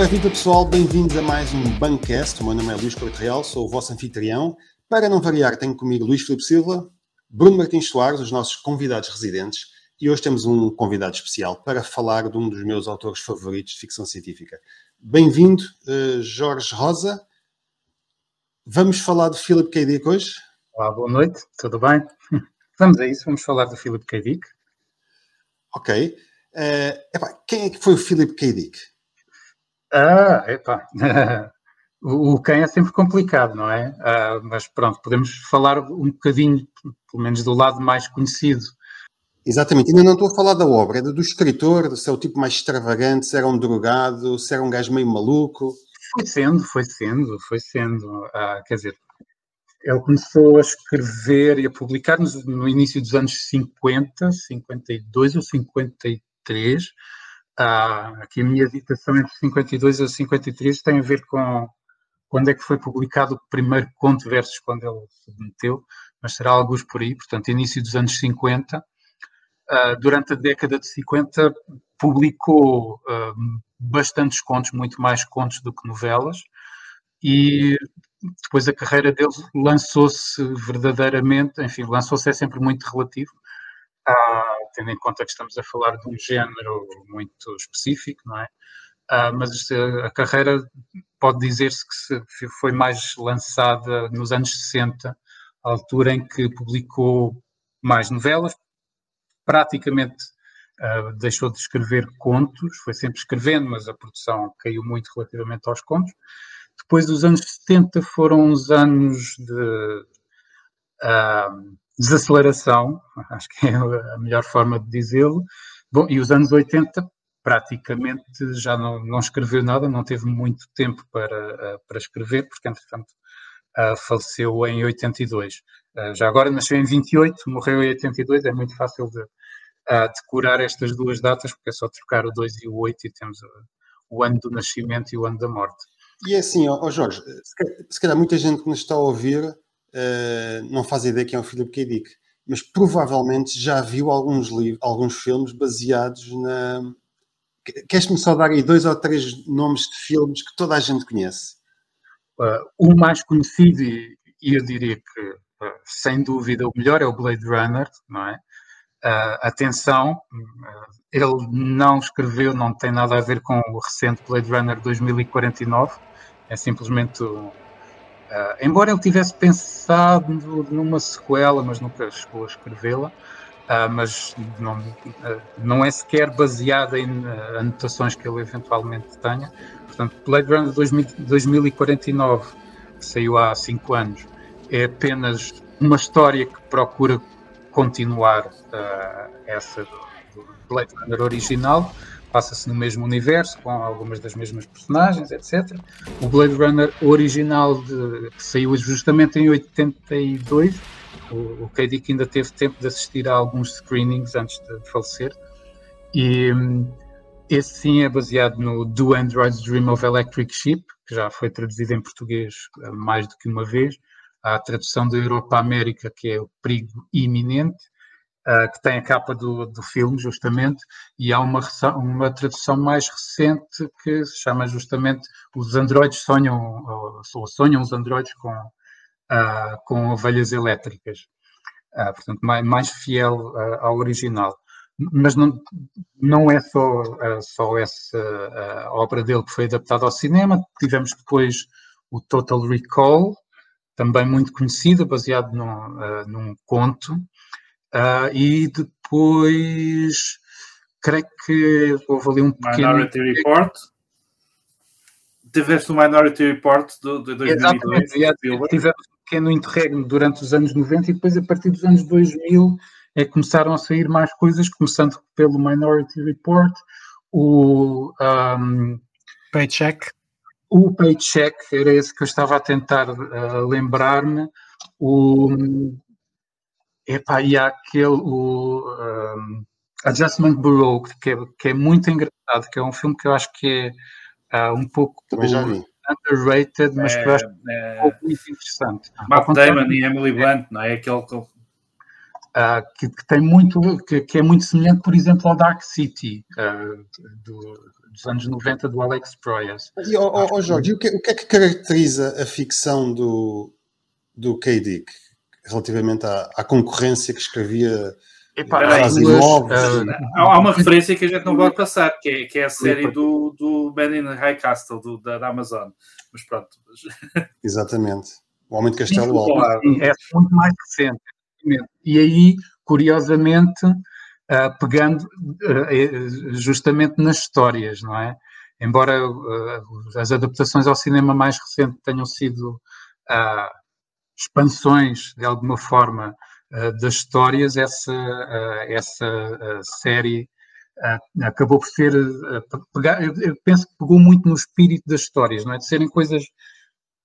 Ora, viva pessoal, bem-vindos a mais um Bancast. O meu nome é Luís Corte Real, sou o vosso anfitrião. Para não variar, tenho comigo Luís Filipe Silva, Bruno Martins Soares, os nossos convidados residentes, e hoje temos um convidado especial para falar de um dos meus autores favoritos de ficção científica. Bem-vindo, uh, Jorge Rosa. Vamos falar de Philip K. Dick hoje? Olá, boa noite, tudo bem? Vamos a isso, vamos falar de Philip K. Dick. Ok. Uh, epá, quem é que foi o Philip K. Dick? Ah, epá. o quem é sempre complicado, não é? Uh, mas pronto, podemos falar um bocadinho, pelo menos do lado mais conhecido. Exatamente, ainda não estou a falar da obra, é do escritor, se é o tipo mais extravagante, se era um drogado, se era um gajo meio maluco. Foi sendo, foi sendo, foi sendo. Uh, quer dizer, ele começou a escrever e a publicar no, no início dos anos 50, 52 ou 53, ah, aqui a minha hesitação entre 52 e 53 tem a ver com quando é que foi publicado o primeiro conto versus quando ele submeteu, mas será alguns por aí, portanto, início dos anos 50. Ah, durante a década de 50 publicou ah, bastantes contos, muito mais contos do que novelas, e depois a carreira dele lançou-se verdadeiramente, enfim, lançou-se é sempre muito relativo, ah, tendo em conta que estamos a falar de um género muito específico, não é? Ah, mas a carreira pode dizer-se que foi mais lançada nos anos 60, a altura em que publicou mais novelas, praticamente uh, deixou de escrever contos, foi sempre escrevendo, mas a produção caiu muito relativamente aos contos. Depois, os anos 70 foram uns anos de uh, desaceleração, acho que é a melhor forma de dizê-lo. Bom, e os anos 80 praticamente já não, não escreveu nada, não teve muito tempo para, para escrever, porque entretanto uh, faleceu em 82. Uh, já agora nasceu em 28, morreu em 82, é muito fácil de, decorar estas duas datas, porque é só trocar o 2 e o 8 e temos o ano do nascimento e o ano da morte. E é assim, ó, Jorge, se calhar, muita gente que nos está a ouvir uh, não faz ideia quem é o Philip K. Dick, mas provavelmente já viu alguns, livros, alguns filmes baseados na. Queres-me só dar aí dois ou três nomes de filmes que toda a gente conhece? Uh, o mais conhecido, e eu diria que uh, sem dúvida o melhor, é o Blade Runner, não é? Uh, atenção, ele não escreveu, não tem nada a ver com o recente Blade Runner 2049, é simplesmente Uh, embora ele tivesse pensado numa sequela, mas nunca chegou a escrevê-la, uh, mas não, uh, não é sequer baseada em anotações que ele eventualmente tenha. Portanto, Blade Runner 2000, 2049, que saiu há cinco anos, é apenas uma história que procura continuar essa do Blade Runner original, passa-se no mesmo universo, com algumas das mesmas personagens, etc. O Blade Runner original, de, que saiu justamente em 82, o, o K. Ainda teve tempo de assistir a alguns screenings antes de falecer. E hum, esse sim é baseado no Do Androids Dream of Electric Sheep, que já foi traduzido em português eh, mais do que uma vez. Há a tradução da Europa América, que é o perigo iminente, uh, que tem a capa do, do filme, justamente, e há uma, uma tradução mais recente que se chama justamente Os Androides Sonham, ou, sonham os Androides com, uh, com ovelhas elétricas. Uh, portanto, mais, mais fiel ao original. Mas não, não é só, só essa obra dele que foi adaptada ao cinema, tivemos depois o Total Recall, também muito conhecida, baseado num, num conto, Uh, e depois, creio que houve ali um pequeno... Minority Report. Tiveste o Minority Report de, de 2002. Exatamente, tivemos um pequeno interregno durante os anos 90 e depois a partir dos anos 2000 é que começaram a sair mais coisas, começando pelo Minority Report, o... Um, Paycheck. O Paycheck, era esse que eu estava a tentar uh, lembrar-me. O Epá, e há aquele, o um, Adjustment Bureau, que é, que é muito engraçado, que é um filme que eu acho que é uh, um pouco underrated, mas é, que eu acho é, um pouco muito interessante. Mark Damon e Emily Blunt, não é? Aquele que... uh, que, que, tem muito, que, que, é muito semelhante, por exemplo, ao Dark City uh, do, dos anos 90 do Alex Proyas. E, oh, oh, oh Jorge, o que, o que, é que caracteriza a ficção do, do K. Dick relativamente à, à concorrência que escrevia Epá, duas, uh, há uma referência que a gente não pode passar, que é, que é a série do, do Man in High Castle, do, da, da Amazon. Mas pronto. Exatamente. O Homem de Castelo Alto. É muito mais recente. E aí, curiosamente, uh, pegando uh, justamente nas histórias, não é? Embora uh, as adaptações ao cinema mais recente tenham sido expansões, de alguma forma, das histórias, essa, essa série acabou por ser, eu penso que pegou muito no espírito das histórias, não é? De serem coisas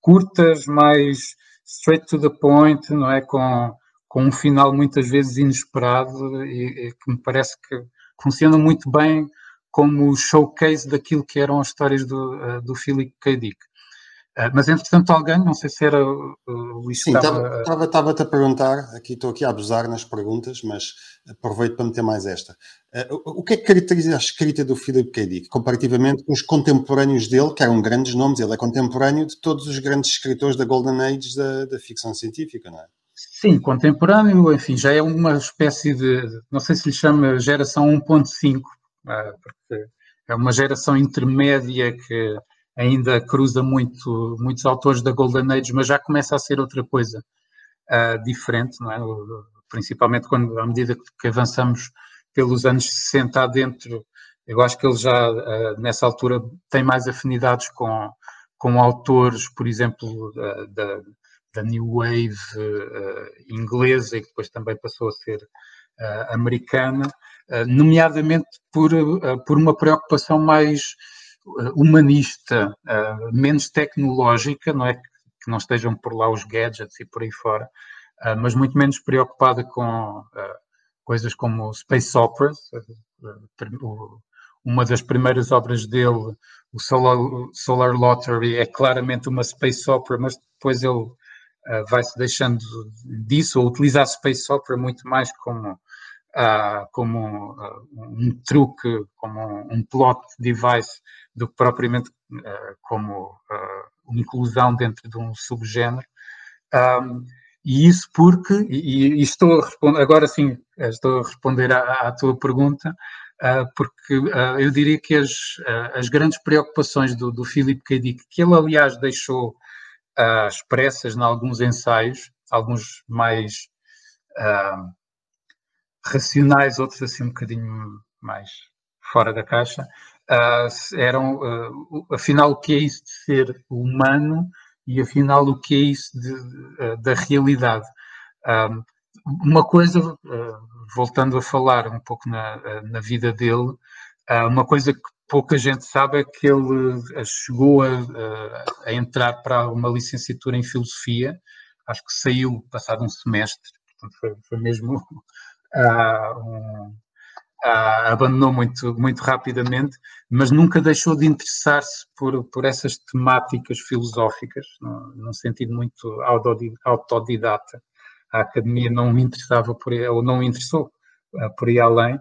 curtas, mais straight to the point, não é? Com, com um final muitas vezes inesperado e, e que me parece que funciona muito bem como showcase daquilo que eram as histórias do, do Philip K. Dick. Uh, mas, entretanto, alguém, não sei se era o Luís Sim, estava-te a perguntar, aqui estou aqui a abusar nas perguntas, mas aproveito para meter mais esta. Uh, o que é que caracteriza a escrita do Philip K. Dick, comparativamente com os contemporâneos dele, que eram grandes nomes, ele é contemporâneo de todos os grandes escritores da Golden Age da, da ficção científica, não é? Sim, contemporâneo, enfim, já é uma espécie de, não sei se lhe chama geração 1.5, ah, porque é uma geração intermédia que ainda cruza muito, muitos autores da Golden Age, mas já começa a ser outra coisa uh, diferente, não é? Principalmente quando, à medida que avançamos pelos anos 60 adentro, eu acho que ele já, uh, nessa altura, tem mais afinidades com, com autores, por exemplo, da, da New Wave uh, inglesa e que depois também passou a ser uh, americana, uh, nomeadamente por, por uma preocupação mais humanista, menos tecnológica, não é que não estejam por lá os gadgets e por aí fora, mas muito menos preocupada com coisas como space operas, uma das primeiras obras dele, o Solar, Solar Lottery, é claramente uma space opera, mas depois ele uh, vai-se deixando disso, ou utiliza a Space Opera muito mais como, uh, como uh, um truque, como um, plot device, do que propriamente como uma inclusão dentro de um subgénero. Um, e isso porque, e, e, estou responder, agora sim, estou a responder à, à tua pergunta, uh, porque uh, eu diria que as, uh, as grandes preocupações do, do Philip K. Dick, que ele aliás deixou uh, expressas em alguns ensaios, alguns mais uh, racionais, outros assim um bocadinho mais fora da caixa, uh, eram, afinal, o que é isso de ser humano e afinal o que é isso de, da realidade. uma coisa, voltando a falar um pouco na, na vida dele, uma coisa que pouca gente sabe é que ele chegou a, a, entrar para uma licenciatura em filosofia, acho que saiu passado um semestre, portanto foi, foi mesmo uh, uh, abandonou muito, muito rapidamente, mas nunca deixou de interessar-se por, por essas temáticas filosóficas, no, num sentido muito autodidata. A academia não me interessava por ou não interessou uh, por aí além.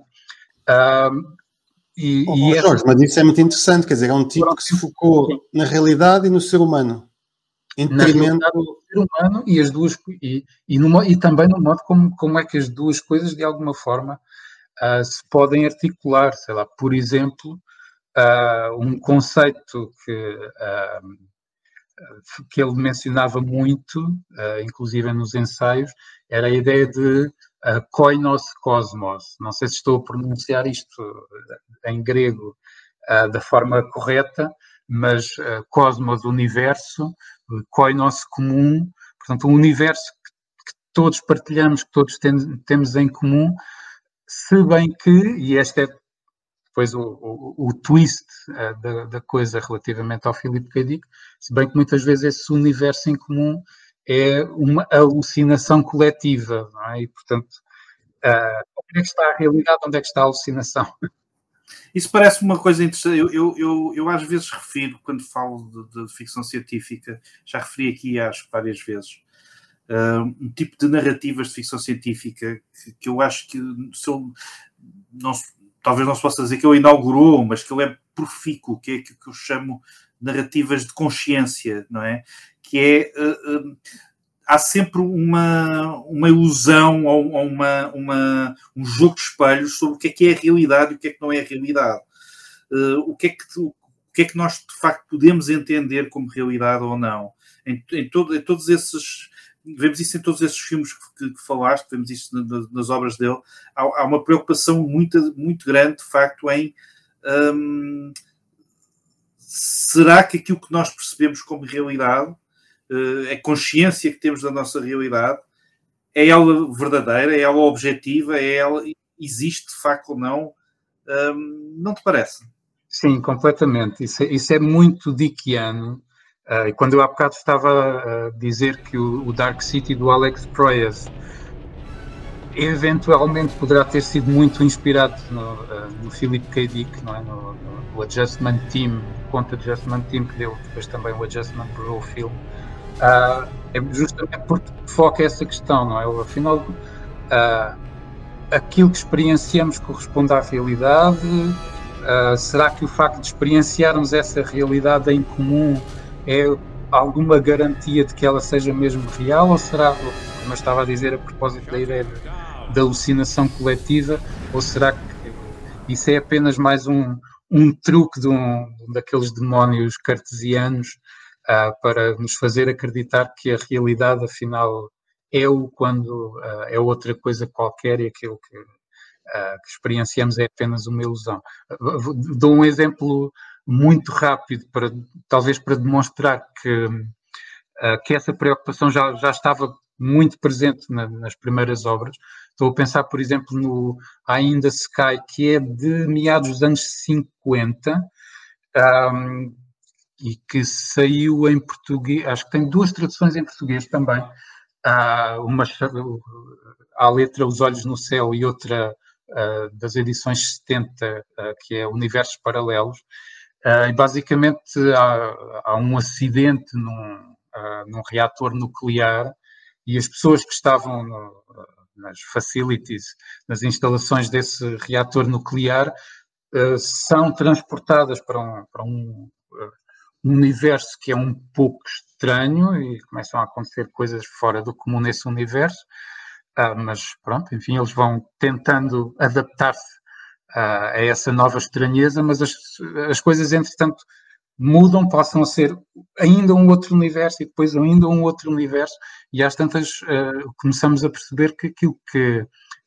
E, oh, e Jorge, mas isso é muito interessante, quer dizer, é um tipo que se focou na realidade e no ser humano. Em detrimento... ser humano e as duas e, e, numa, e também no modo como, como é que as duas coisas de alguma forma uh, se podem articular, sei lá, por exemplo, uh, um conceito que, uh, que ele mencionava muito, inclusive nos ensaios, era a ideia de uh, koinos cosmos. Não sei se estou a pronunciar isto em grego da forma correta, mas uh, cosmos, universo, koinos comum, portanto, um universo que, que todos partilhamos, que todos tem, temos em comum, se bem que, e este é depois o, o, o twist uh, da, da, coisa relativamente ao Filipe K. Dick, se bem que muitas vezes esse universo em comum é uma alucinação coletiva, é? E, portanto, uh, onde é que está a realidade, onde é que está a alucinação? Isso parece uma coisa interessante. Eu, eu, eu, eu às vezes refiro, quando falo de, de, ficção científica, já referi aqui acho várias vezes, uh, um tipo de narrativas de ficção científica que, que eu acho que se eu, não, talvez não se possa dizer que ele inaugurou, mas que ele é profícuo, que é aquilo que eu chamo narrativas de consciência, não é? Que é uh, uh, há sempre uma, uma ilusão ou, ou uma, uma, um jogo de espelhos sobre o que é que é a realidade e o que é que não é a realidade. Uh, o, que é que, o que é que nós de facto podemos entender como realidade ou não. Em, em, todo, em todos esses. Vemos isso em todos esses filmes que, que falaste, vemos isso na, nas obras dele. Há, há, uma preocupação muito, muito grande, de facto, em. Um, será que aquilo que nós percebemos como realidade a consciência que temos da nossa realidade, é ela verdadeira, é ela objetiva, é ela existe de facto ou não? Um, não te parece? Sim, completamente. Isso é, isso é muito dickiano. Uh, quando eu há bocado estava a dizer que o, o Dark City do Alex Proyas eventualmente poderá ter sido muito inspirado no, uh, no Philip K. Dick, não é? no, no, no Adjustment Team, conta Adjustment Team, que deu depois também o Adjustment Bureau Film. Uh, é justamente porque foca essa questão, não é? Afinal, uh, aquilo que experienciamos corresponde à realidade? Uh, será que o facto de experienciarmos essa realidade em comum é alguma garantia de que ela seja mesmo real? Ou será, como eu estava a dizer a propósito da ideia da alucinação coletiva, ou será que isso é apenas mais um, um truque de um, daqueles demónios cartesianos uh, para nos fazer acreditar que a realidade, afinal, é o quando uh, é outra coisa qualquer e aquilo que, uh, que experienciamos é apenas uma ilusão. dou um exemplo muito rápido, para, talvez para demonstrar que, que essa preocupação já, já estava muito presente na, nas primeiras obras. Estou a pensar, por exemplo, no Ainda Sky, que é de meados dos anos 50, um, e que saiu em português, acho que tem duas traduções em português também. Há uma à letra Os Olhos no Céu e outra uh, das edições 70, uh, que é Universos Paralelos. Uh, e basicamente há, há, um acidente num, num reator nuclear e as pessoas que estavam no, nas facilities, nas instalações desse reator nuclear, são transportadas para um, para um um universo que é um pouco estranho e começam a acontecer coisas fora do comum nesse universo, uh, mas pronto, enfim, eles vão tentando adaptar-se uh, a essa nova estranheza, mas as, as coisas, entretanto, mudam, passam a ser ainda um outro universo e depois ainda um outro universo, e às tantas uh, começamos a perceber que aquilo que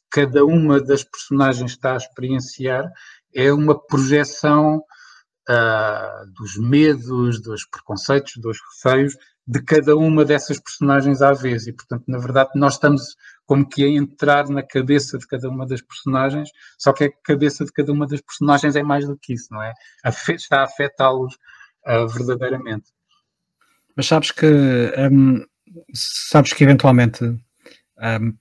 cada uma das personagens está a experienciar é uma projeção uh, dos medos, dos preconceitos, dos receios de cada uma dessas personagens à vez. E, portanto, na verdade, nós estamos como que a entrar na cabeça de cada uma das personagens, só que a cabeça de cada uma das personagens é mais do que isso, não é? Está a afetá-los uh, verdadeiramente. Mas sabes que, um, sabes que eventualmente um,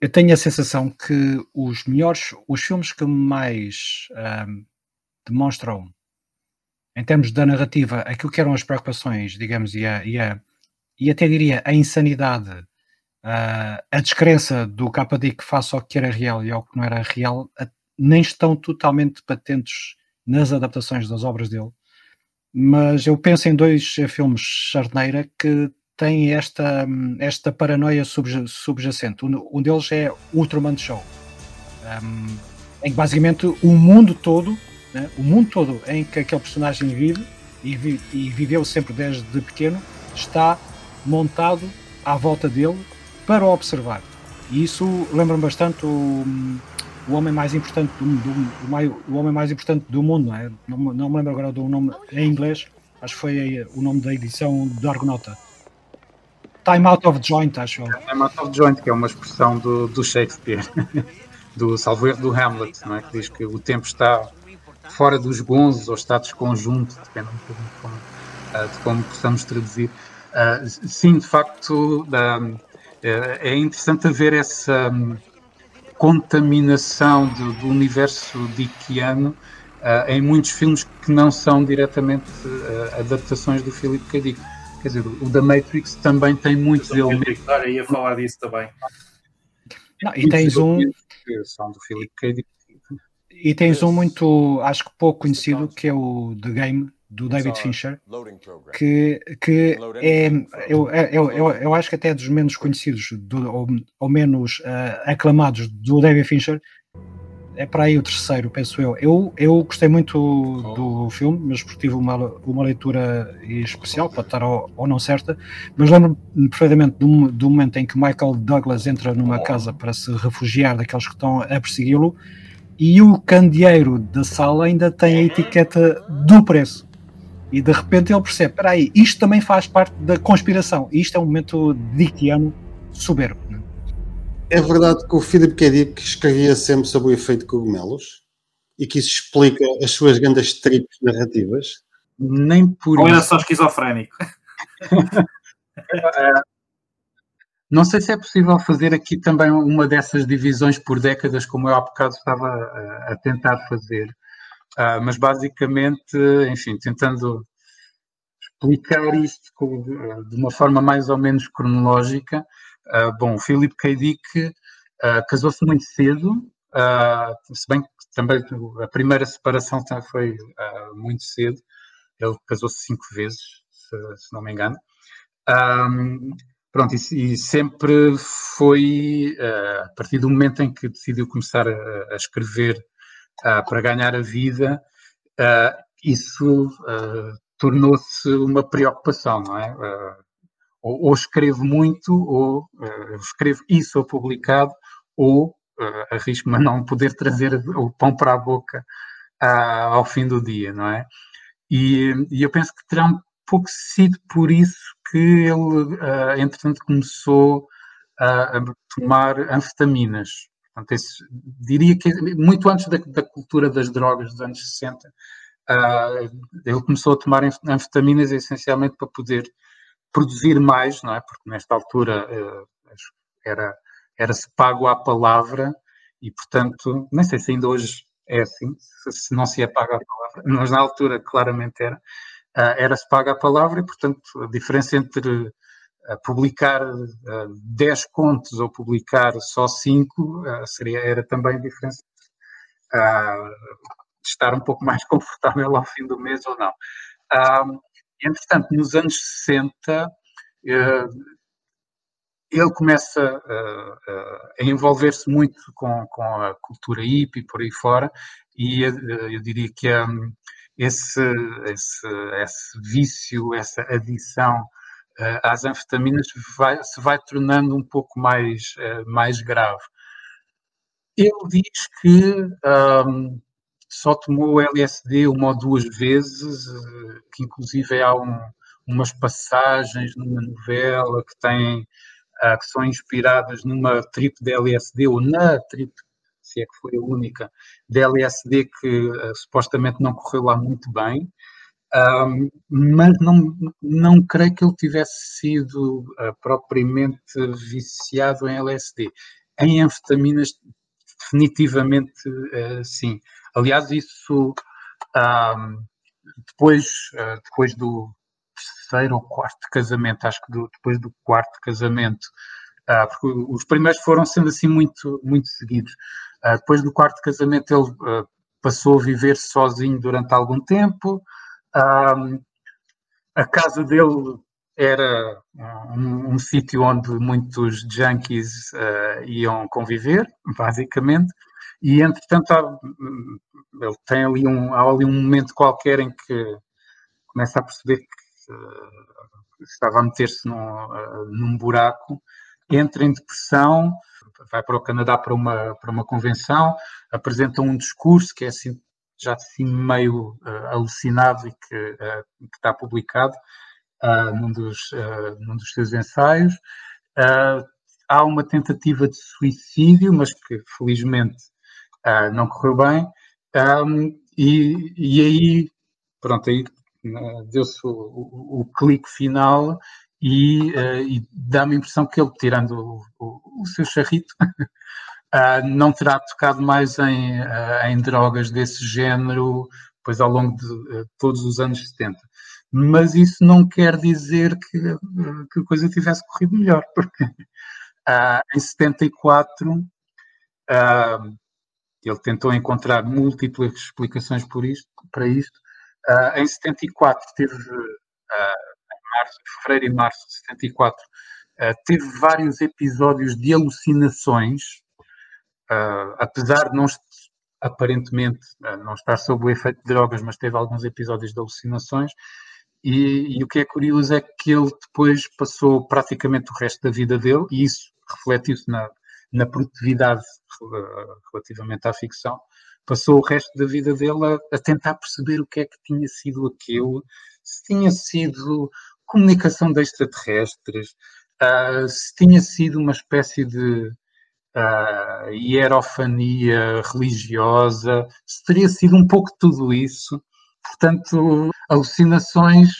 eu tenho a sensação que os melhores, os filmes que mais um, demonstram em termos da narrativa, aquilo que eram as preocupações, digamos, e, a, e, a, e até diria a insanidade, a, a descrença do KD que face ao que era real e ao que não era real, nem estão totalmente patentes nas adaptações das obras dele. Mas eu penso em dois filmes Charneira que têm esta, esta paranoia subjacente. Um deles é Ultraman Show, um, em que basicamente o mundo todo né? o mundo todo em que aquele personagem vive e, vi, e viveu sempre desde pequeno está montado à volta dele para observar. E isso lembra-me bastante o, o homem mais importante do, do, o, homem mais importante do mundo, não é? Não, não me lembro agora do nome em inglês, acho que foi o nome da edição do Argonauta. Time out of joint, acho. Time out of joint, que é uma expressão do, do Shakespeare, do salvo do Hamlet, não é? que diz que o tempo está fora dos gonzos ou estados conjunto, depende um pouco de como, uh, de como possamos traduzir. Uh, sim, de facto, uh, é interessante ver essa um, contaminação do, do, universo dickiano em muitos filmes que não são diretamente adaptações do Philip K. Dick. quer dizer, o da Matrix também tem muitos elementos. Olha, ia falar disso também. Não, e tens um. São do Philip K. Dick. E tens um muito, acho que pouco conhecido, que é o The Game, do David Fincher, que, que é, eu, eu, eu, eu acho que até é dos menos conhecidos, do, ou, ou, menos uh, aclamados do David Fincher, é para aí o terceiro, penso eu. Eu, eu gostei muito do filme, mas porque tive uma, uma leitura especial, pode estar ou, ou não certa, mas lembro-me perfeitamente do, do momento em que Michael Douglas entra numa casa para se refugiar daqueles que estão a persegui-lo e o candeeiro da sala ainda tem a etiqueta do preço. E de repente ele percebe: espera aí, isto também faz parte da conspiração. Isto é um momento dickiano soberbo. Né? É verdade que o Philip K. Dick escrevia sempre sobre o efeito cogumelos e que isso explica as suas grandes trips narrativas. Nem por Ou era só esquizofrénico? Não sei se é possível fazer aqui também uma dessas divisões por décadas, como eu há bocado estava a, tentar fazer. Uh, mas basicamente, enfim, tentando explicar isto com, de uma forma mais ou menos cronológica. Uh, bom, Philip K. Dick uh, casou-se muito cedo, se bem que também a primeira separação foi muito cedo. Ele casou-se cinco vezes, se, se, não me engano. Um, Pronto, e, e sempre foi uh, a partir do momento em que decidiu começar a, a escrever uh, para ganhar a vida, uh, isso tornou-se uma preocupação, não é? Ou, ou, escrevo muito, ou escrevo isso sou publicado, ou arrisco-me a não poder trazer o pão para a boca ao fim do dia, não é? E, e eu penso que terá um pouco sido por isso que ele, uh, entretanto, começou a, a tomar anfetaminas. Portanto, esse, diria que muito antes da, da, cultura das drogas dos anos 60, uh, ah, ele começou a tomar anfetaminas essencialmente para poder produzir mais, não é? Porque nesta altura uh, era era-se pago à palavra e, portanto, nem sei se ainda hoje é assim, se não se é pago à palavra, mas na altura claramente era. Ah, era-se paga a palavra e, portanto, a diferença entre ah, publicar 10 ah, contos ou publicar só 5 seria, era também a diferença de estar um pouco mais confortável ao fim do mês ou não. entretanto, nos anos 60, ele começa a envolver-se muito com, com, a cultura hippie por aí fora, e eu diria que a, esse, esse, esse vício, essa adição uh, às anfetaminas vai, se vai tornando um pouco mais, uh, mais grave. Ele diz que um, só tomou LSD uma ou duas vezes, uh, que inclusive há um, umas passagens numa novela que tem que são inspiradas numa trip de LSD ou na trip se é que foi a única, da LSD que uh, supostamente não correu lá muito bem, um, mas não, não creio que ele tivesse sido uh, propriamente viciado em LSD. Em anfetaminas, definitivamente uh, sim. Aliás, isso depois, depois do terceiro ou quarto casamento, acho que do, depois do quarto casamento, Uh, porque os primeiros foram sendo assim muito, muito seguidos. Uh, depois do quarto casamento, ele uh, passou a viver sozinho durante algum tempo. a casa dele era um, um sítio onde muitos junkies iam conviver, basicamente. E, entretanto, há, ele tem ali um, há ali um momento qualquer em que começa a perceber que estava a meter-se num, num buraco entra em depressão, vai para o Canadá para uma, para uma convenção, apresenta um discurso que é assim, já assim meio uh, alucinado e que, uh, que está publicado uh, num, dos, num dos seus ensaios. há uma tentativa de suicídio, mas que felizmente não correu bem. Um, e, e aí, pronto, aí deu-se o, o, o clique final e, uh, e dá-me a impressão que ele, tirando o, o, o seu charrito, uh, não terá tocado mais em, uh, em drogas desse género, pois ao longo de todos os anos 70. mas isso não quer dizer que, que a coisa tivesse corrido melhor, porque uh, em 74 uh, ele tentou encontrar múltiplas explicações por isto, para isto. Em 74 teve, março, fevereiro e março de 74, teve vários episódios de alucinações, apesar de não aparentemente não estar sob o efeito de drogas, mas teve alguns episódios de alucinações. E, e, o que é curioso é que ele depois passou praticamente o resto da vida dele, e isso refletiu-se na, na produtividade relativamente à ficção, passou o resto da vida dele a, a, tentar perceber o que é que tinha sido aquilo, se tinha sido comunicação de extraterrestres, uh, se tinha sido uma espécie de uh, hierofania religiosa, se teria sido um pouco tudo isso. Portanto, alucinações,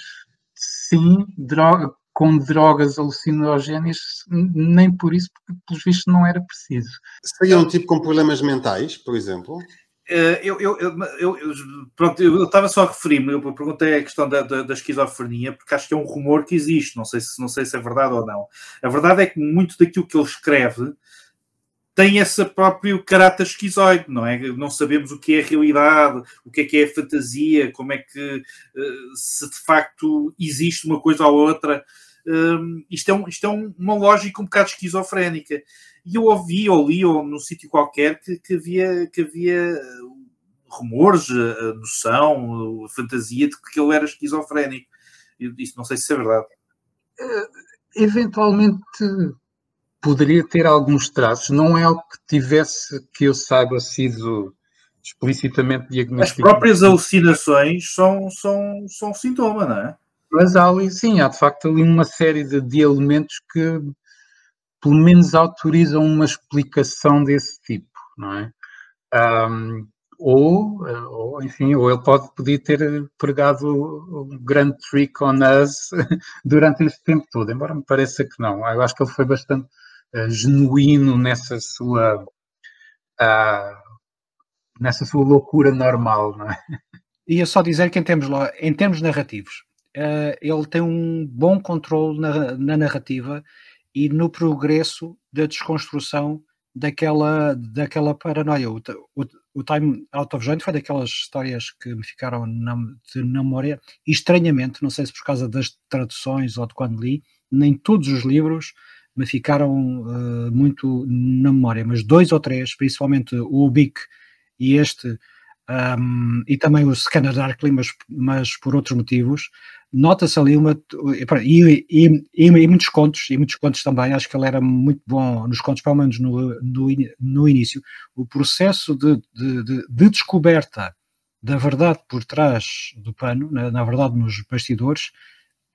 sim, droga, com drogas alucinogéneas, nem por isso, porque, pelos vistos, não era preciso. Seria um tipo com problemas mentais, por exemplo? Uh, eu, eu, eu, eu, pronto, eu estava só a referir-me, eu perguntei a questão da, da, da, esquizofrenia, porque acho que é um rumor que existe, não sei, se, não sei se é verdade ou não. A verdade é que muito daquilo que ele escreve tem esse próprio caráter esquizoide, não é? Não sabemos o que é a realidade, o que é que é a fantasia, como é que uh, se de facto existe uma coisa ou outra. Um, isto é, um, isto é uma lógica um bocado esquizofrénica. E eu ouvi ou li ou num sítio qualquer que, que, havia, que havia rumores, a noção, a fantasia de que ele era esquizofrénico. Isso não sei se é verdade. Uh, eventualmente poderia ter alguns traços, não é algo que tivesse, que eu saiba, sido explicitamente diagnosticado. As próprias alucinações são, são, são sintoma, não é? Mas há ali, sim, há de facto ali uma série de, de elementos que pelo menos autorizam uma explicação desse tipo, não é? Um, ou, ou, enfim, ou ele pode poder ter pregado um grande trick on us durante esse tempo todo, embora me pareça que não. Eu acho que ele foi bastante uh, genuíno nessa sua uh, nessa sua loucura normal, não é? Ia só dizer que em termos, em termos narrativos, uh, ele tem um bom controle na, na, narrativa e no progresso da desconstrução daquela, daquela paranoia. O, o, o Time Out of Joint foi daquelas histórias que me ficaram na, de memória, e estranhamente, não sei se por causa das traduções ou de quando li, nem todos os livros me ficaram uh, muito na memória, mas dois ou três, principalmente o Ubique e este, um, e também o Scanner Darkly, mas, mas por outros motivos, nota-se ali uma. E, e, e, e, muitos contos, e muitos contos também, acho que ele era muito bom nos contos, pelo menos no, no, no início. O processo de, de, de, de descoberta da verdade por trás do pano, na, na verdade nos bastidores,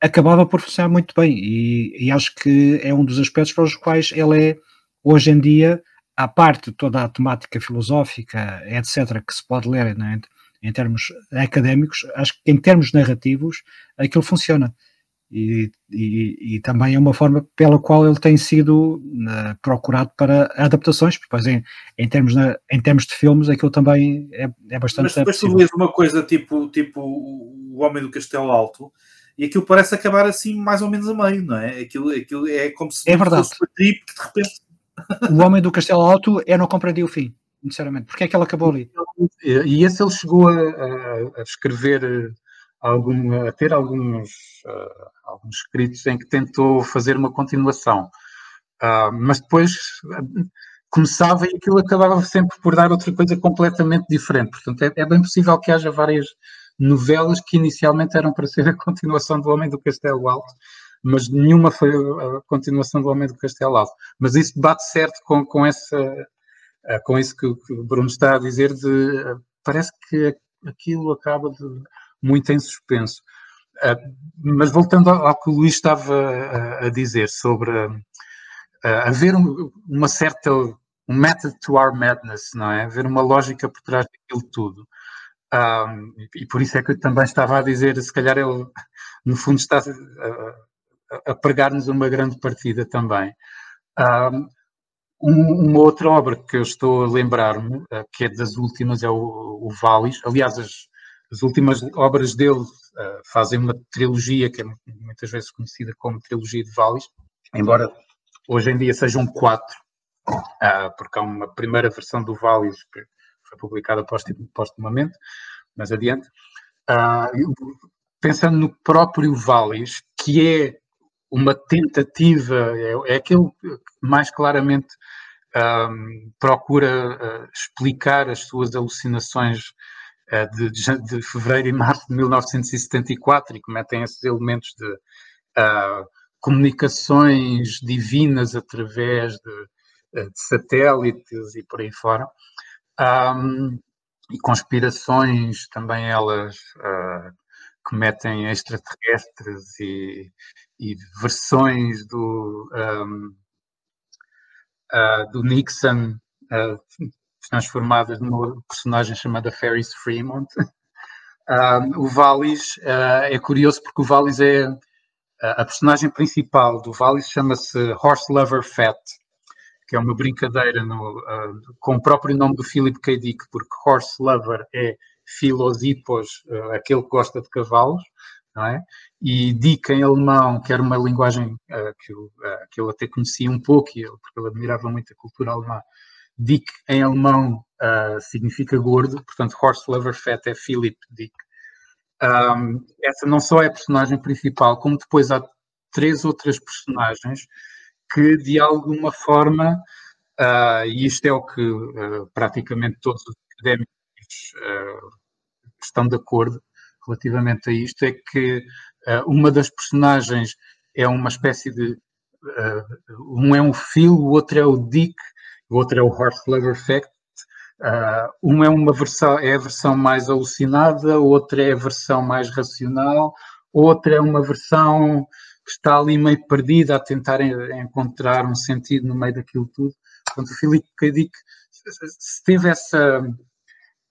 acabava por funcionar muito bem e, acho que é um dos aspectos para os quais ele é, hoje em dia, à parte toda a temática filosófica, etc., que se pode ler né, em termos académicos, acho que em termos narrativos aquilo funciona. E, e, e, também é uma forma pela qual ele tem sido uh, procurado para adaptações, porque em, em, termos na, em termos de filmes aquilo também é, é bastante Mas depois tu vês uma coisa tipo, tipo O Homem do Castelo Alto, e aquilo parece acabar assim mais ou menos a meio, não é? Aquilo, aquilo é como se é verdade. fosse uma trip que de repente. O Homem do Castelo Alto eu não compreendi o fim, sinceramente. Porque é que ele acabou ali? E esse ele chegou a, a, escrever algum, a ter alguns, uh, alguns escritos em que tentou fazer uma continuação. Uh, mas depois uh, começava e aquilo acabava sempre por dar outra coisa completamente diferente. Portanto, é, é bem possível que haja várias novelas que inicialmente eram para ser a continuação do Homem do Castelo Alto, mas nenhuma foi a continuação do Homem do Castelo Alto. Mas isso bate certo com, com, essa, eh, com isso que, o Bruno está a dizer, de eh, parece que aquilo acaba de, muito em suspenso. Eh, mas voltando ao que o Luís estava a, dizer sobre haver uma certa um method to our madness, não é? Haver uma lógica por trás daquilo tudo. E por isso é que eu também estava a dizer, se calhar ele, no fundo, está a, a pregar-nos uma grande partida também. Um, uma outra obra que eu estou a lembrar-me, uh, que é das últimas, é o, o Valis. Aliás, as, as últimas obras dele uh, fazem uma trilogia que é muitas vezes conhecida como trilogia de Valles, embora hoje em dia sejam quatro, uh, porque há uma primeira versão do Valles que foi publicada postumamente, mas adiante. Uh, pensando no próprio Valles, que é uma tentativa, é, é aquele que mais claramente um, procura uh, explicar as suas alucinações uh, de, de, fevereiro e março de 1974 e que metem esses elementos de uh, comunicações divinas através de, de, satélites e por aí fora. Um, e conspirações também elas que metem extraterrestres e, e versões do um, uh, do Nixon uh, transformadas numa personagem chamada Ferris Fremont. o Vallis é curioso porque o Vallis é a personagem principal do Vallis chama-se Horse Lover Fat, que é uma brincadeira no, com o próprio nome do Philip K. Dick, porque Horse Lover é filosipos, aquele que gosta de cavalos, não é? E Dick em alemão, que era uma linguagem uh, que, eu, uh, que eu até conhecia um pouco, porque eu admirava muito a cultura alemã. Dick em alemão uh, significa gordo, portanto, Horst Lover Fett é Philip Dick. Um, essa não só é a personagem principal, como depois há três outras personagens que, de alguma forma, e isto é o que praticamente todos os académicos estão de acordo, relativamente a isto é que uh, uma das personagens é uma espécie de. Uh, um é um Phil, o outro é o Dick, o outro é o Horse Lover Fact. Uh, um é uma versão, é a versão mais alucinada, outra é a versão mais racional, outra é uma versão que está ali meio perdida a tentar encontrar um sentido no meio daquilo tudo. Portanto, o Filipe K. Dick se teve essa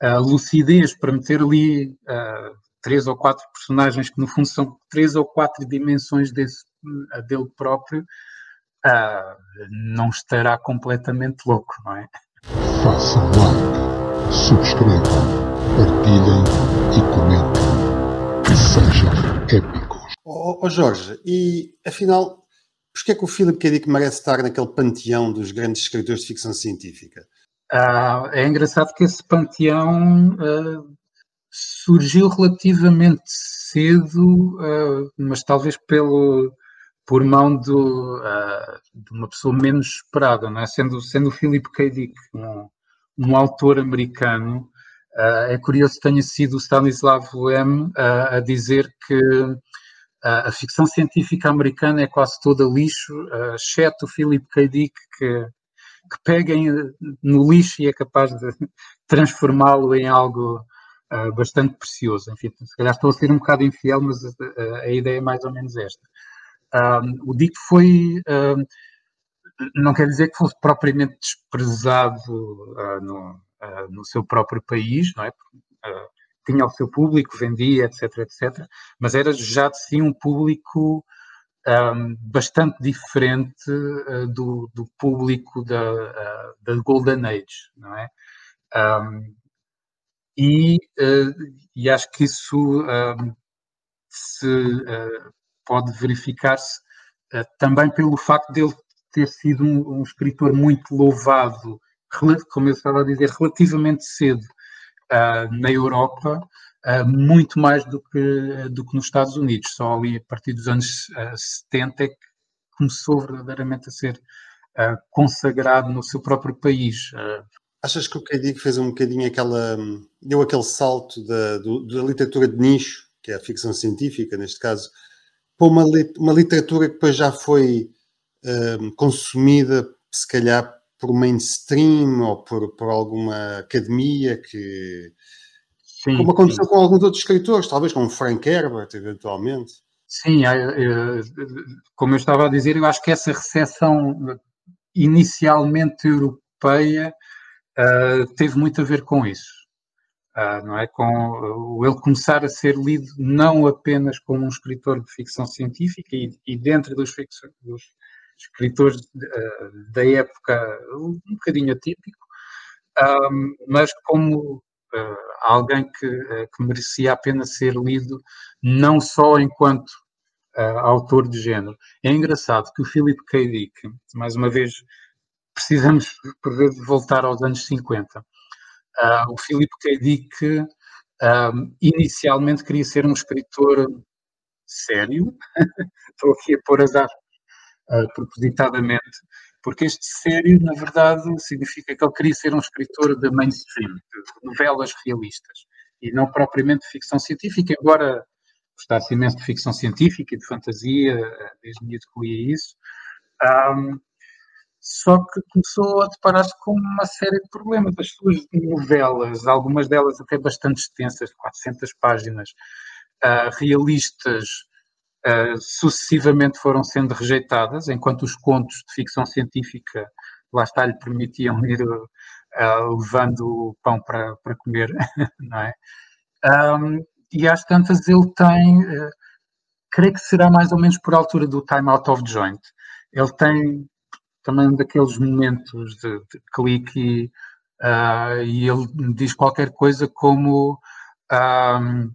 uh, lucidez para meter ali uh, três ou quatro personagens que no fundo são três ou quatro dimensões desse, dele próprio, uh, não estará completamente louco, não é? Façam like, subscrevam, partilhem e comentem. Que sejam épicos. Oh, oh, Jorge, e afinal, porquê é que o Philip K. Dick merece estar naquele panteão dos grandes escritores de ficção científica? Uh, é engraçado que esse panteão uh, surgiu relativamente cedo, uh, mas talvez pelo, por mão do, uh, de uma pessoa menos esperada, não é? sendo, sendo o Philip K. Dick um, um autor americano. Uh, é curioso que tenha sido o Stanislav Lem a dizer que a ficção científica americana é quase toda lixo, exceto o Philip K. Dick, que, que pega no lixo e é capaz de transformá-lo em algo uh, bastante precioso. Enfim, se calhar estou a ser um bocado infiel, mas a, a, ideia é mais ou menos esta. o Dick foi, não quer dizer que fosse propriamente desprezado uh, no, uh, no, seu próprio país, não é? tinha o seu público, vendia, etc, etc, mas era já de si um público um, bastante diferente uh, do, do, público da, uh, da Golden Age, não é? Um, e, uh, e acho que isso se pode verificar-se também pelo facto dele ter sido um, escritor muito louvado, como eu estava a dizer, relativamente cedo na Europa, muito mais do que, do que nos Estados Unidos. Só ali a partir dos anos 70 é que começou verdadeiramente a ser consagrado no seu próprio país. Achas que o K. fez um bocadinho aquela. deu aquele salto da, do, da literatura de nicho, que é a ficção científica, neste caso, para uma, uma literatura que depois já foi um, consumida, se calhar, por mainstream ou por, por alguma academia que. Sim, como aconteceu sim. com alguns outros escritores, talvez com Frank Herbert, eventualmente. Sim, como eu estava a dizer, eu acho que essa recepção inicialmente europeia uh, teve muito a ver com isso. Uh, não é? Com ele começar a ser lido não apenas como um escritor de ficção científica e, dentro dos, dos escritores uh, da época um bocadinho atípico, mas como uh, alguém que, uh, que, merecia a pena ser lido, não só enquanto autor de género. É engraçado que o Philip K. Dick, mais uma vez, precisamos por vezes voltar aos anos 50. o Philip K. Dick inicialmente queria ser um escritor sério, estou aqui a pôr as aspas propositadamente, porque este sério, na verdade, significa que ele queria ser um escritor de mainstream, de novelas realistas, e não propriamente de ficção científica, embora gostasse imenso de ficção científica e de fantasia, desde miúdo que lia isso, um, só que começou a deparar-se com uma série de problemas. As suas novelas, algumas delas até bastante extensas, de 400 páginas, uh, realistas, uh, sucessivamente foram sendo rejeitadas, enquanto os contos de ficção científica, lá está, lhe permitiam ir uh, levando o pão para, para comer, não é? Um, e às tantas ele tem, uh, creio que será mais ou menos por altura do Time Out of Joint, ele tem também daqueles momentos de, de clique uh, e ele diz qualquer coisa como um,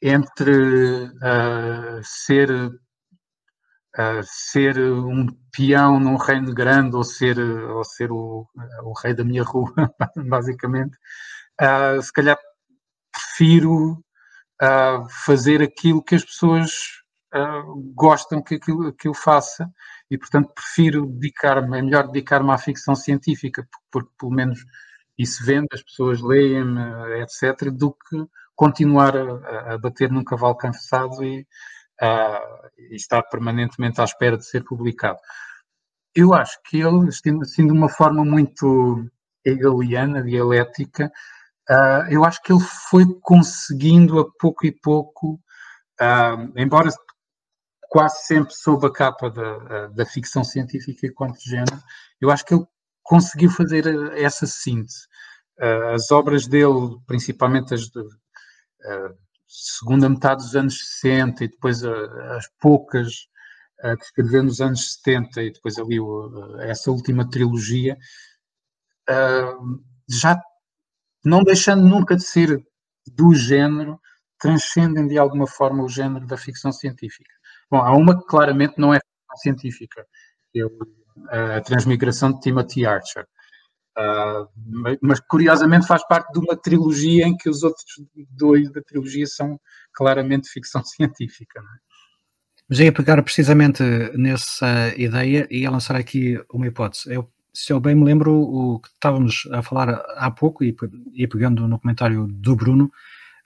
entre uh, ser uh, ser um peão num reino grande ou ser ou ser o, o rei da minha rua basicamente uh, se calhar prefiro fazer aquilo que as pessoas gostam que aquilo, que eu faça e portanto prefiro dedicar-me é melhor dedicar-me à ficção científica porque, porque pelo menos isso vende as pessoas leem-me etc do que continuar a, a bater num cavalo cansado e, e, estar permanentemente à espera de ser publicado. Eu acho que ele, assim, de uma forma muito hegeliana, dialética, uh, eu acho que ele foi conseguindo a pouco e pouco, uh, embora quase sempre sob a capa da, da ficção científica enquanto género, eu acho que ele conseguiu fazer essa síntese. Uh, as obras dele, principalmente as de, segunda metade dos anos 60 e depois as poucas que escreveu nos anos 70 e depois ali essa última trilogia, já não deixando nunca de ser do género, transcendem de alguma forma o género da ficção científica. Bom, há uma que claramente não é ficção científica, que é a Transmigração de Timothy Archer. Uh, mas curiosamente faz parte de uma trilogia em que os outros dois da trilogia são claramente ficção científica. É? Mas ia pegar precisamente nessa ideia e ia lançar aqui uma hipótese. Eu, se eu bem me lembro, o que estávamos a falar há pouco, e, e pegando no comentário do Bruno,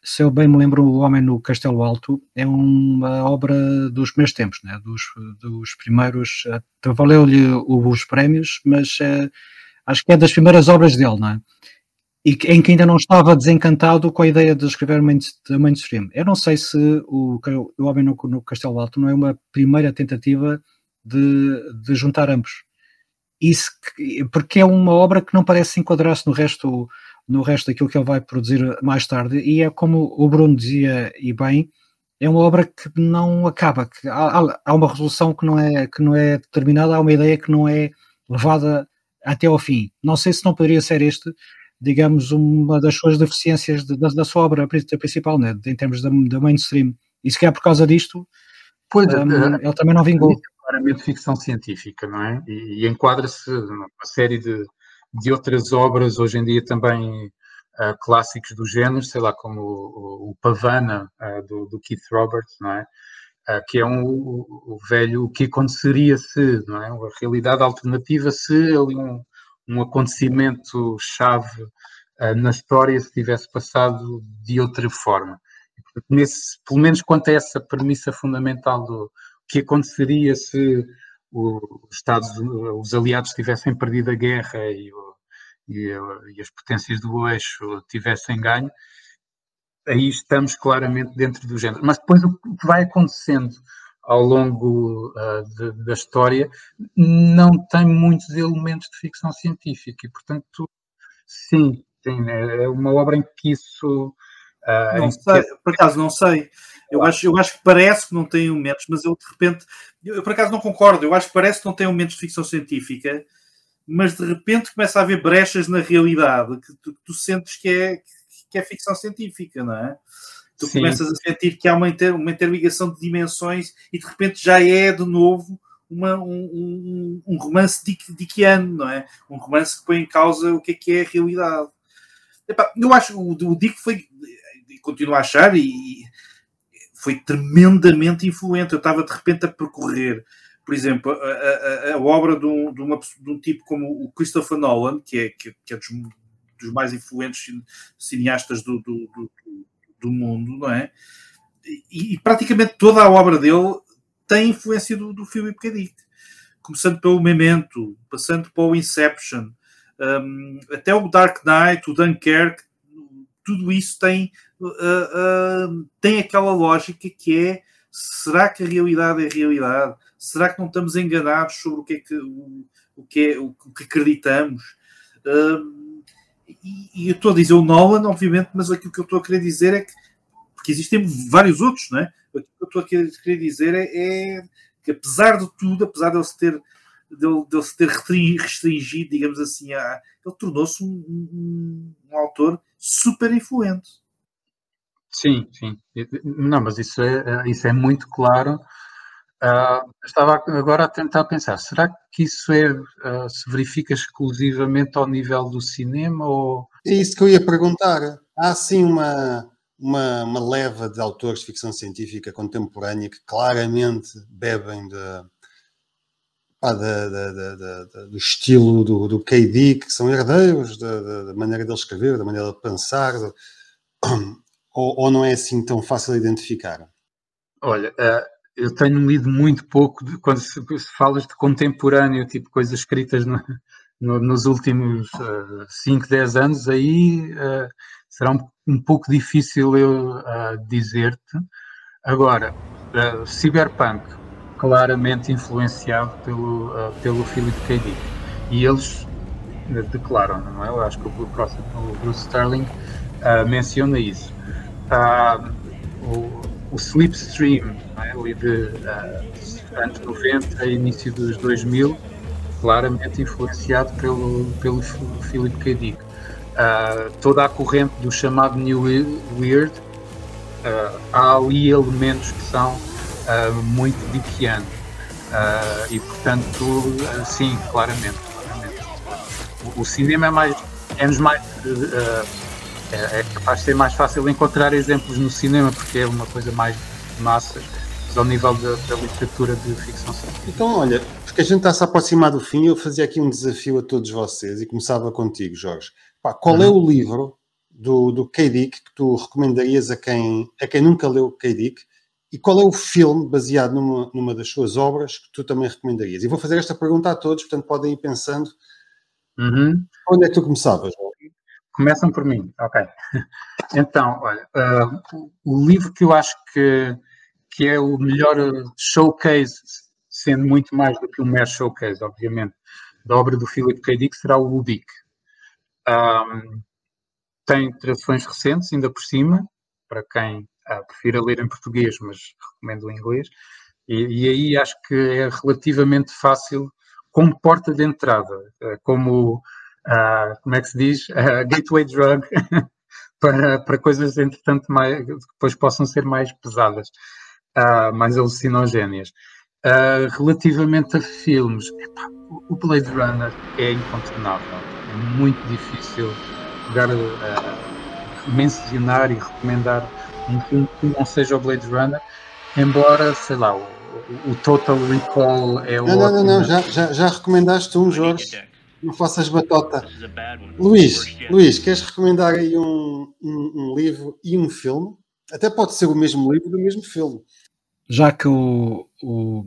se eu bem me lembro, O Homem no Castelo Alto é uma obra dos primeiros tempos, né? dos, dos primeiros. Valeu-lhe os prémios, mas uh, acho que é das primeiras obras dele, não é? E em que ainda não estava desencantado com a ideia de escrever mainstream. Eu não sei se o, o Homem no, no, Castelo Alto não é uma primeira tentativa de, de juntar ambos. Isso, porque é uma obra que não parece enquadrar-se no resto, no resto daquilo que ele vai produzir mais tarde, e é como o Bruno dizia, e bem, é uma obra que não acaba, que há, há uma resolução que não, é, que não é determinada, há uma ideia que não é levada até ao fim. Não sei se não poderia ser este, digamos, uma das suas deficiências de, da, da, sua obra principal, né, em termos da, mainstream. E se calhar por causa disto, pois, um, é, ele também não vingou. Claramente ficção científica, não é? E, e enquadra-se numa série de, de outras obras, hoje em dia também uh, clássicos do género, sei lá, como o, o Pavana, uh, do, do, Keith Roberts, não é? Uh, que é um, o, o velho o que aconteceria se, não é? Uma realidade alternativa se ali um, um acontecimento chave uh, na história se tivesse passado de outra forma. Nesse, pelo menos quanto a essa premissa fundamental do que aconteceria se os Estados, os aliados tivessem perdido a guerra e, e, e as potências do eixo tivessem ganho, aí estamos claramente dentro do género. Mas depois o que vai acontecendo ao longo uh, de, da história não tem muitos elementos de ficção científica e, portanto, sim, tem, é uma obra em que isso. Uh, não sei, que... por acaso não sei. Eu acho, eu acho que parece que não tem elementos, mas eu de repente, eu, eu por acaso não concordo. Eu acho que parece que não tem elementos de ficção científica, mas de repente começa a haver brechas na realidade que tu, tu sentes que é que é ficção científica, não é? Tu Sim. começas a sentir que há uma, inter, uma interligação de dimensões e de repente já é de novo uma, um, um, um romance dick, dickiano, não é? Um romance que põe em causa o que é que é a realidade. Epá, eu acho que o, o Dick foi, e continuo a achar, e foi tremendamente influente. Eu estava de repente a percorrer, por exemplo, a, a, a obra de um, de, uma, de um, tipo como o Christopher Nolan, que é, que, que é dos, dos, mais influentes cineastas do, do, do, do mundo, não é? E, e, praticamente toda a obra dele tem influência do, do Philip K. Começando pelo Memento, passando pelo Inception, um, até o Dark Knight, o Dunkirk, tudo isso tem, uh, uh, tem aquela lógica que é será que a realidade é a realidade? Será que não estamos enganados sobre o que é que, o, o que, é, o que acreditamos? Uh, e, e, eu estou a dizer o Nolan, obviamente, mas aquilo que eu estou a querer dizer é que porque existem vários outros, não é? O que eu estou a querer dizer é, é que apesar de tudo, apesar de ele se ter dele, dele se ter restringido, digamos assim, a, ele tornou-se um, um, um, autor super influente. Sim, sim. Não, mas isso é, isso é muito claro. Uh, estava agora a tentar pensar, será que isso é, uh, se verifica exclusivamente ao nível do cinema ou... É isso que eu ia perguntar. Há sim uma, uma, uma leva de autores de ficção científica contemporânea que claramente bebem de, pá, da, da, do estilo do, do KD, que são herdeiros da, maneira dele escrever, da maneira de pensar, ou, ou, não é assim tão fácil de identificar? Olha, uh, eu tenho lido muito pouco de, quando se, se, falas de contemporâneo, tipo coisas escritas no, no, nos últimos 5, uh, 10 anos, aí uh, será um, um, pouco difícil eu dizer-te. Agora, Cyberpunk, claramente influenciado pelo, uh, pelo Philip K. Dick. E eles declaram, não é? Eu acho que o, próximo, o Bruce Sterling uh, menciona isso. Uh, o, o Slipstream, é? ali de anos 90 e início dos 2000, claramente influenciado pelo, pelo Philip K. Dick. toda a corrente do chamado New Weird, há ali elementos que são uh, muito dickiano. Uh, e portanto, uh, sim, claramente, claramente. O, o, cinema é mais. É-nos mais. É, é, capaz de ser mais fácil encontrar exemplos no cinema, porque é uma coisa mais de massas, mas ao nível da, da literatura de ficção científica. Então, olha, porque a gente está a se aproximar do fim, eu fazia aqui um desafio a todos vocês e começava contigo, Jorge. Pá, qual é uhum. é o livro do, do K. Dick que tu recomendarias a quem, a quem nunca leu K. Dick e qual é o filme baseado numa, numa das suas obras que tu também recomendarias? E vou fazer esta pergunta a todos, portanto podem ir pensando. Uhum. Onde é que tu começavas? Começam por mim, ok. Então, olha, uh, o livro que eu acho que, que é o melhor showcase, sendo muito mais do que um mero showcase, obviamente, da obra do Philip K. Dick, será o Dick. Um, tem traduções recentes, ainda por cima, para quem ah, prefiro ler em português, mas recomendo o inglês. E, e, aí acho que é relativamente fácil como porta de entrada, ah, como, ah, como é que se diz, gateway drug para, para coisas, entretanto, mais, que depois possam ser mais pesadas, mais alucinogéneas. relativamente a filmes, epá, o Blade Runner é incontornável, é muito difícil pegar, mencionar e recomendar um filme que não seja o Blade Runner, embora, sei lá, o, o Total Recall é o. Não, não, não, não, já, já, já recomendaste um, Jorge. Não faças batota. Luís, Luís, queres recomendar aí um, um, um, livro e um filme? Até pode ser o mesmo livro do mesmo filme. Já que o, o,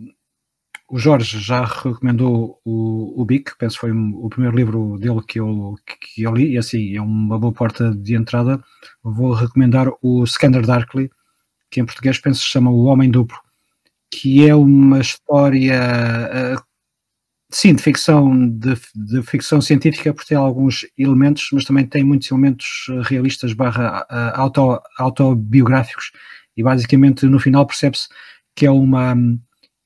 o Jorge já recomendou o, o Bic, penso que foi o primeiro livro dele que eu, que eu li, e assim é uma boa porta de entrada. Vou recomendar o Scanner Darkly, que em português penso se chama O Homem Duplo, que é uma história, uh, sim, de ficção, de, de, ficção científica, por ter alguns elementos, mas também tem muitos elementos realistas barra uh, auto, autobiográficos, e basicamente no final percebe-se que é uma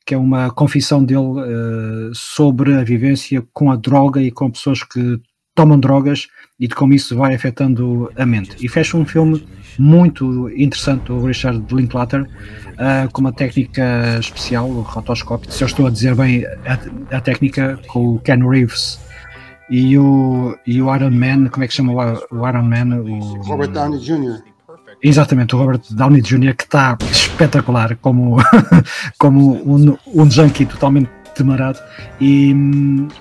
que é uma confissão dele uh, sobre a vivência com a droga e com pessoas que tomam drogas e de como isso vai afetando a mente. E fecha um filme muito interessante do Richard Linklater, uh, com uma técnica especial, o rotoscópio, se eu estou a dizer bem a, a técnica, com o Ken Reeves e o, e o Iron Man, como é que chama o, o Iron Man? O, Robert Downey Jr. Exatamente, o Robert Downey Jr. que está espetacular como, como um, um junkie totalmente temarado e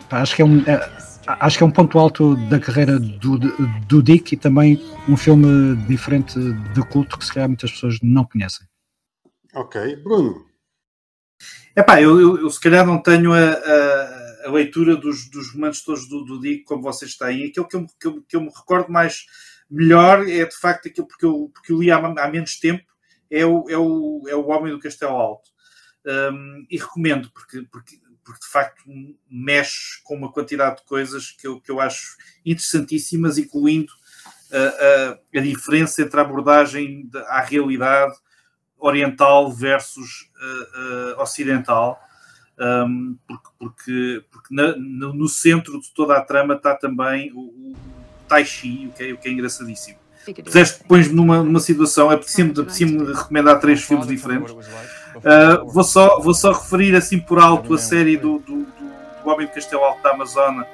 pá, acho que é um é, acho que é um ponto alto da carreira do, do Dick e também um filme diferente de culto que se calhar muitas pessoas não conhecem. Ok, Bruno. Epá, eu, eu, eu se calhar não tenho a, a, a leitura dos, dos romances todos do, do Dick como vocês têm. Aquilo que eu, que eu, que eu me recordo mais melhor é de facto aquilo porque eu, porque eu li há, há menos tempo, é o, é, o, é o Homem do Castelo Alto. Um, e recomendo, porque, porque, porque de facto mexe com uma quantidade de coisas que eu, que eu acho interessantíssimas, incluindo a, a, a diferença entre a abordagem de, à realidade oriental versus uh, uh, ocidental. Um, porque, porque, porque na, no, no, centro de toda a trama está também o, o Tai Chi, o que é, o que é engraçadíssimo. Fizeste, pões-me numa, numa situação, é preciso-me recomendar três filmes diferentes. Uh, vou, só, vou só referir assim por alto a série do, do, do, Homem do Castelo Alto da Amazônia,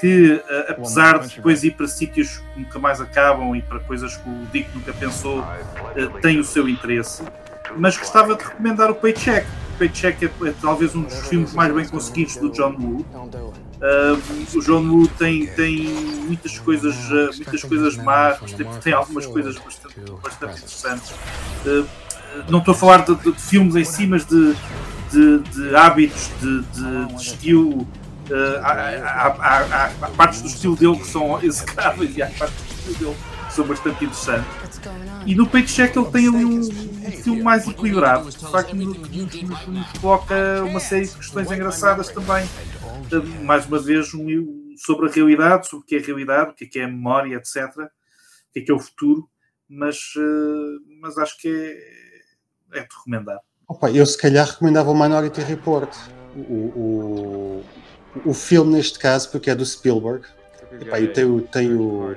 que uh, apesar de depois ir para sítios que nunca mais acabam e para coisas que o Dick nunca pensou, uh, tem o seu interesse. Mas gostava de recomendar o Paycheck. O Paycheck é, é talvez um dos filmes mais bem conseguidos do John Woo. Uh, o John Woo tem, tem muitas coisas, uh, muitas coisas más, mas tem, tem algumas coisas bastante, bastante interessantes. Uh, não estou a falar de, de, de, filmes em si, mas de, de, de hábitos, de, de, estilo. Há, há, há, há, partes do estilo dele que são execráveis e há partes do estilo dele que são bastante interessantes. E no Paycheck ele tem ali um, um filme mais equilibrado, de facto nos, nos, nos coloca uma série de questões engraçadas também. Mais uma vez, um, sobre a realidade, sobre o que é a realidade, o que é, que é a memória, etc. O que é que é o futuro, mas, uh, mas acho que é, é de recomendar. Opa, eu se calhar recomendava o Minority Report, o, o, o filme neste caso, porque é do Spielberg. Epá, eu tenho, tenho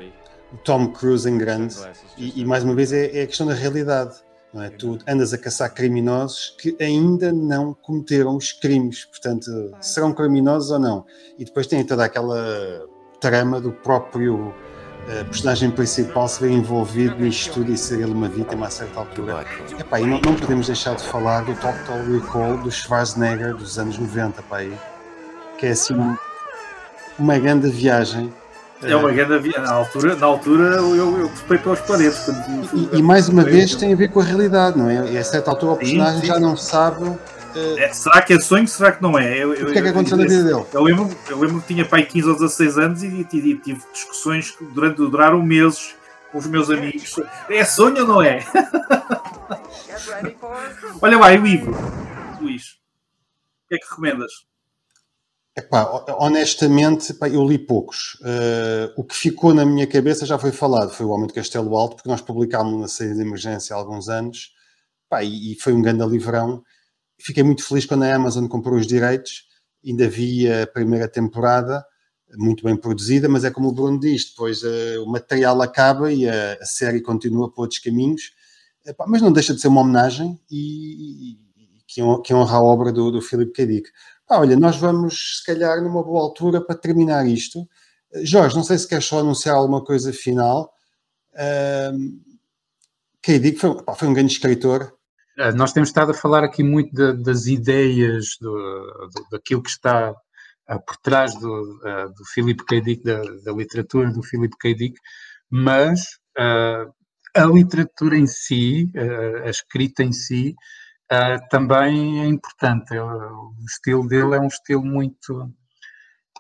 o Tom Cruise em grande, e, e mais uma vez é, é a questão da realidade não é? Tu andas a caçar criminosos que ainda não cometeram os crimes, portanto, serão criminosos ou não? E depois tem toda aquela trama do próprio uh, personagem principal se ver envolvido nisto tudo e ser ele uma vítima a certa altura. Epá, e não, não podemos deixar de falar do Total Recall do Schwarzenegger dos anos 90, pá, aí, que é assim uma grande viagem é uma grande na altura, na altura eu, eu topei pelas paredes. Quando, e, e, mais uma vez tem a ver com a realidade, não é? E a certa altura o personagem sim, sim. já não sabe. Uh... É, será que é sonho? Será que não é? Eu, o que é que aconteceu na vida dele? Eu lembro, eu lembro que tinha pai 15 ou 16 anos e, tive, discussões que durante, duraram meses com os meus amigos. É sonho ou não é? Olha lá, e o livro, Luís. O que é que recomendas? Epá, honestamente, eu li poucos. Uh, o que ficou na minha cabeça já foi falado, foi o Homem de Castelo Alto, porque nós publicámos na saída de emergência há alguns anos, e, e, foi um grande livrão. Fiquei muito feliz quando a Amazon comprou os direitos, ainda vi a primeira temporada, muito bem produzida, mas é como o Bruno diz, depois uh, o material acaba e a, a, série continua por outros caminhos, epá, mas não deixa de ser uma homenagem e, e que, que honra a obra do, do Philip olha, nós vamos, se calhar, numa boa altura para terminar isto. Jorge, não sei se queres só anunciar alguma coisa final. Um, foi, foi um grande escritor. Eh, nós temos estado a falar aqui muito de, das ideias, do, do, daquilo que está uh, por trás do, uh, do Philip K. Dick, da, da, literatura do Philip K. Dick, mas uh, a literatura em si, a escrita em si, uh, também é importante. O estilo dele é um estilo muito,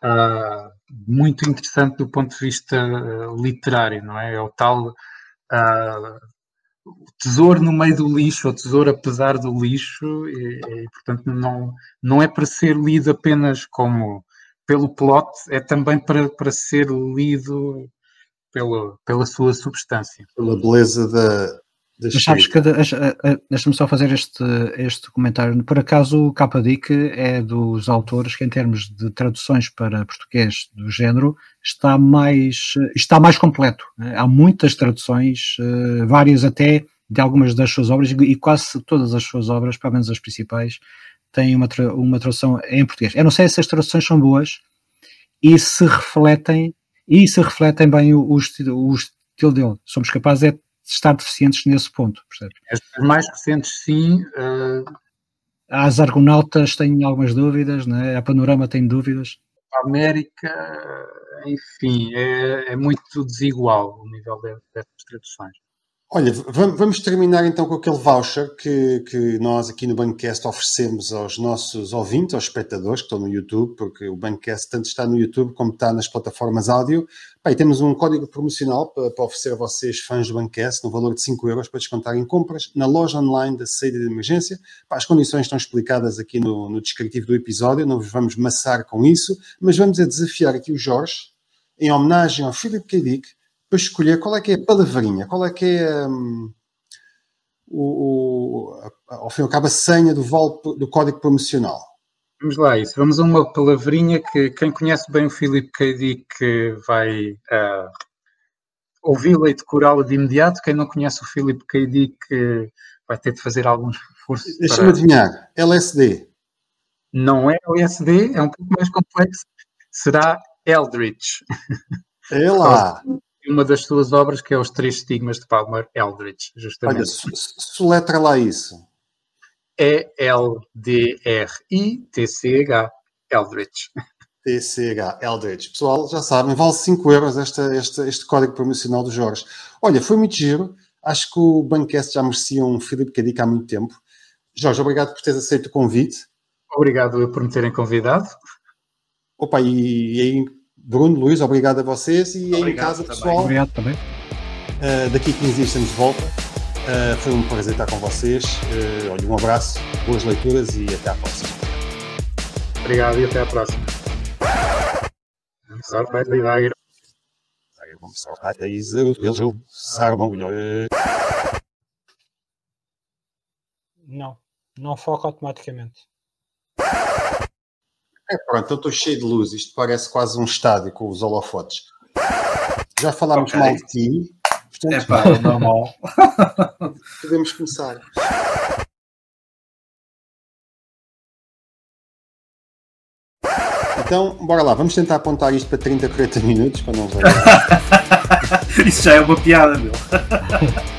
uh, muito interessante do ponto de vista uh, literário, não é? É o tal tesouro no meio do lixo, ou tesouro apesar do lixo, e, e, portanto não, não é para ser lido apenas como pelo plot, é também para, para ser lido pela, pela sua substância. Pela beleza da, Mas sabes que, deixa-me só fazer este, este comentário. Por acaso, o KDIC é dos autores que, em termos de traduções para português do género, está mais, está mais completo. Há muitas traduções, eh, várias até de algumas das suas obras, e quase todas as suas obras, pelo menos as principais, têm uma, uma tradução em português. Eu não sei se as traduções são boas e se refletem, e se refletem bem o, o, estilo, o estilo dele. Somos capazes é estar deficientes nesse ponto, percebes? As mais recentes, sim. Uh... As Argonautas têm algumas dúvidas, né? a Panorama tem dúvidas. A América, enfim, é, é muito desigual o nível dessas traduções. Olha, vamos terminar então com aquele voucher que, que nós aqui no Bancast oferecemos aos nossos ouvintes, aos espectadores que estão no YouTube, porque o Bancast tanto está no YouTube como está nas plataformas áudio. Bem, temos um código promocional para, para, oferecer a vocês, fãs do Bancast, no valor de 5 euros para descontar em compras na loja online da saída de emergência. as condições estão explicadas aqui no, no descritivo do episódio, não vos vamos maçar com isso, mas vamos a desafiar aqui o Jorge, em homenagem ao Philip K. Dick, para escolher qual é que é a palavrinha, qual é que é um, o, o, ao fim e ao cabo a senha do, do código promocional. Vamos lá, isso. Vamos a uma palavrinha que quem conhece bem o Philip K. Dick vai uh, ouvi-la e decorá-la de imediato. Quem não conhece o Philip K. Dick vai ter de fazer algum esforço. Deixa-me para... adivinhar. LSD. Não é LSD, é um pouco mais complexo. Será Eldritch. É lá uma das suas obras, que é Os Três Estigmas de Palmer Eldritch, justamente. Olha, soletra lá isso. E-L-D-R-I-T-C-H, Eldritch. TCH, Eldritch. Pessoal, já sabem, vale 5 euros este, este, este código promocional do Jorge. Olha, foi muito giro. Acho que o Bancast já merecia um Filipe Cadica há muito tempo. Jorge, obrigado por teres aceito o convite. Obrigado por me terem convidado. Opa, e, e aí Bruno, Luís, obrigado a vocês e obrigado, em casa, também. pessoal. Obrigado também. Uh, daqui a 15 dias estamos de volta. Uh, foi um prazer estar com vocês. Uh, olha, um abraço, boas leituras e até à próxima. Obrigado e até à próxima. Não, não foca automaticamente. É, pronto, então estou cheio de luz. Isto parece quase um estádio com os holofotes. Já falámos okay. mal de ti. Portanto, é pá, é normal. Podemos começar. Então, bora lá, vamos tentar apontar isto para 30, 40 minutos para não ver. Isso já é uma piada, meu.